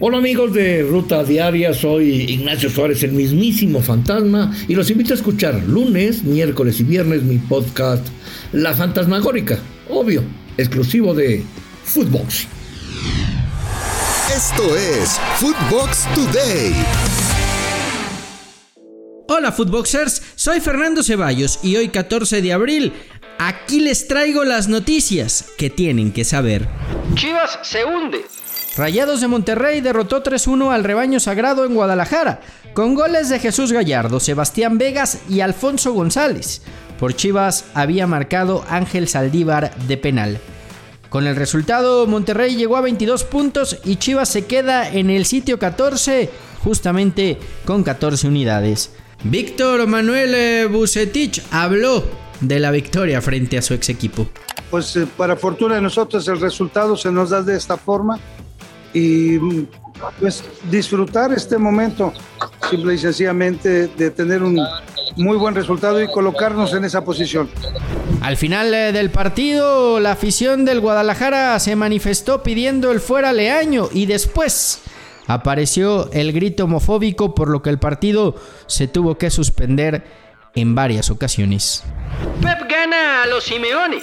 Hola amigos de Ruta Diaria, soy Ignacio Suárez, el mismísimo fantasma, y los invito a escuchar lunes, miércoles y viernes mi podcast La Fantasmagórica, obvio, exclusivo de Footbox. Esto es Footbox Today. Hola Footboxers, soy Fernando Ceballos y hoy 14 de abril aquí les traigo las noticias que tienen que saber. Chivas se hunde. Rayados de Monterrey derrotó 3-1 al rebaño sagrado en Guadalajara, con goles de Jesús Gallardo, Sebastián Vegas y Alfonso González. Por Chivas había marcado Ángel Saldívar de penal. Con el resultado, Monterrey llegó a 22 puntos y Chivas se queda en el sitio 14, justamente con 14 unidades. Víctor Manuel eh, Bucetich habló de la victoria frente a su ex equipo. Pues eh, para fortuna de nosotros el resultado se nos da de esta forma y pues disfrutar este momento simple y sencillamente de tener un muy buen resultado y colocarnos en esa posición. Al final eh, del partido, la afición del Guadalajara se manifestó pidiendo el fuera Leaño y después apareció el grito homofóbico por lo que el partido se tuvo que suspender en varias ocasiones. Pep gana a los Simeone.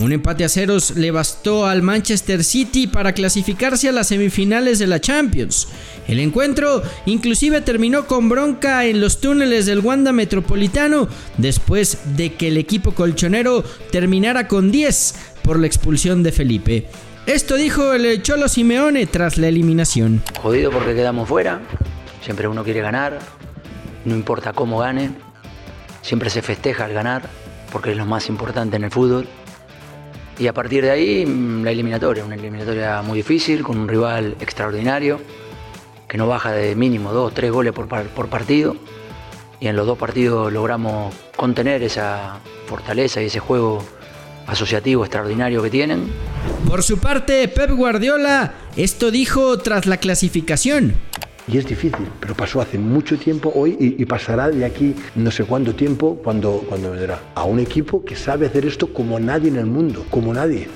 Un empate a ceros le bastó al Manchester City para clasificarse a las semifinales de la Champions. El encuentro inclusive terminó con bronca en los túneles del Wanda Metropolitano después de que el equipo colchonero terminara con 10 por la expulsión de Felipe. Esto dijo el Cholo Simeone tras la eliminación. Jodido porque quedamos fuera, siempre uno quiere ganar, no importa cómo gane, siempre se festeja al ganar porque es lo más importante en el fútbol. Y a partir de ahí, mm, la eliminatoria, una eliminatoria muy difícil, con un rival extraordinario, que no baja de mínimo dos, tres goles por, por partido. Y en los dos partidos logramos contener esa fortaleza y ese juego asociativo extraordinario que tienen. Por su parte, Pep Guardiola esto dijo tras la clasificación. Y es difícil, pero pasó hace mucho tiempo hoy y, pasará de aquí no sé cuánto tiempo cuando, cuando vendrá. A un equipo que sabe hacer esto como nadie en el mundo, como nadie.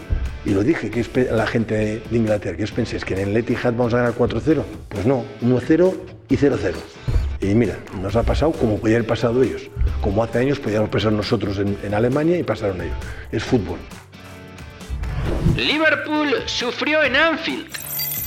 Y lo dije, que es la gente de Inglaterra, ¿qué os pensáis? ¿Que en el Etihad vamos a ganar 4-0? Pues no, 1-0 y 0-0. Y mira, nos ha pasado como podía haber pasado ellos. Como hace años podíamos pasar nosotros en, en Alemania y pasaron ellos. Es fútbol. Liverpool sufrió en Anfield.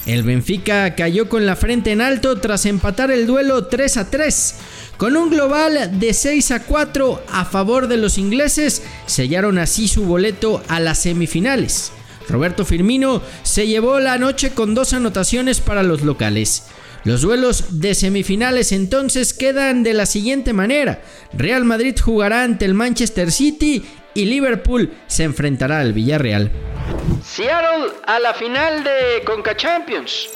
El Benfica cayó con la frente en alto tras empatar el duelo 3 a 3. Con un global de 6 a 4 a favor de los ingleses, sellaron así su boleto a las semifinales. Roberto Firmino se llevó la noche con dos anotaciones para los locales. Los duelos de semifinales entonces quedan de la siguiente manera. Real Madrid jugará ante el Manchester City y Liverpool se enfrentará al Villarreal. Seattle a la final de Conca Champions.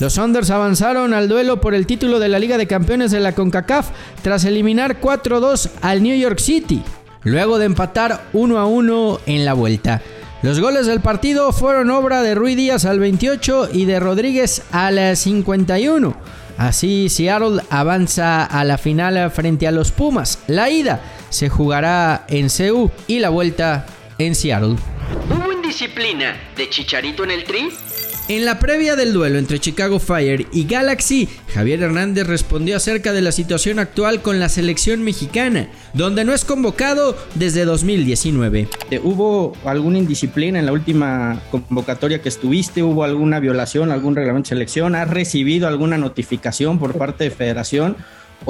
Los Saunders avanzaron al duelo por el título de la Liga de Campeones de la CONCACAF tras eliminar 4-2 al New York City, luego de empatar 1-1 en la vuelta. Los goles del partido fueron obra de Rui Díaz al 28 y de Rodríguez al 51. Así Seattle avanza a la final frente a los Pumas. La ida se jugará en Seúl y la vuelta en Seattle disciplina de Chicharito en el tri? En la previa del duelo entre Chicago Fire y Galaxy, Javier Hernández respondió acerca de la situación actual con la selección mexicana, donde no es convocado desde 2019. ¿Hubo alguna indisciplina en la última convocatoria que estuviste? ¿Hubo alguna violación, algún reglamento de selección? ¿Has recibido alguna notificación por parte de federación?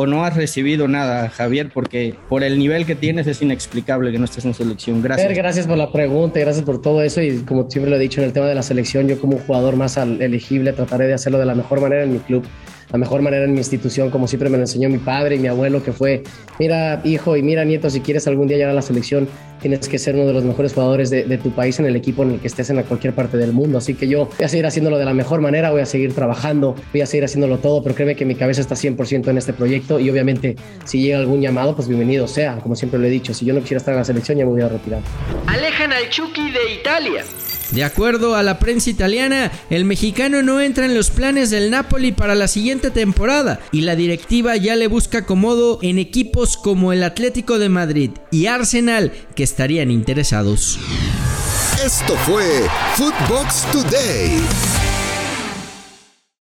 O no has recibido nada, Javier, porque por el nivel que tienes es inexplicable que no estés en selección. Gracias. Gracias por la pregunta y gracias por todo eso. Y como siempre lo he dicho en el tema de la selección, yo como jugador más elegible trataré de hacerlo de la mejor manera en mi club la mejor manera en mi institución, como siempre me lo enseñó mi padre y mi abuelo, que fue, mira hijo y mira nieto, si quieres algún día llegar a la selección, tienes que ser uno de los mejores jugadores de, tu país en el equipo en el que estés en cualquier parte del mundo. Así que yo voy a seguir haciéndolo de la mejor manera, voy a seguir trabajando, voy a seguir haciéndolo todo, pero créeme que mi cabeza está 100% en este proyecto y obviamente si llega algún llamado, pues bienvenido sea, como siempre lo he dicho, si yo no quisiera estar en la selección ya me voy a retirar. Alejan al Chucky de Italia. De acuerdo a la prensa italiana, el mexicano no entra en los planes del Napoli para la siguiente temporada y la directiva ya le busca acomodo en equipos como el Atlético de Madrid y Arsenal que estarían interesados. Esto fue Footbox Today.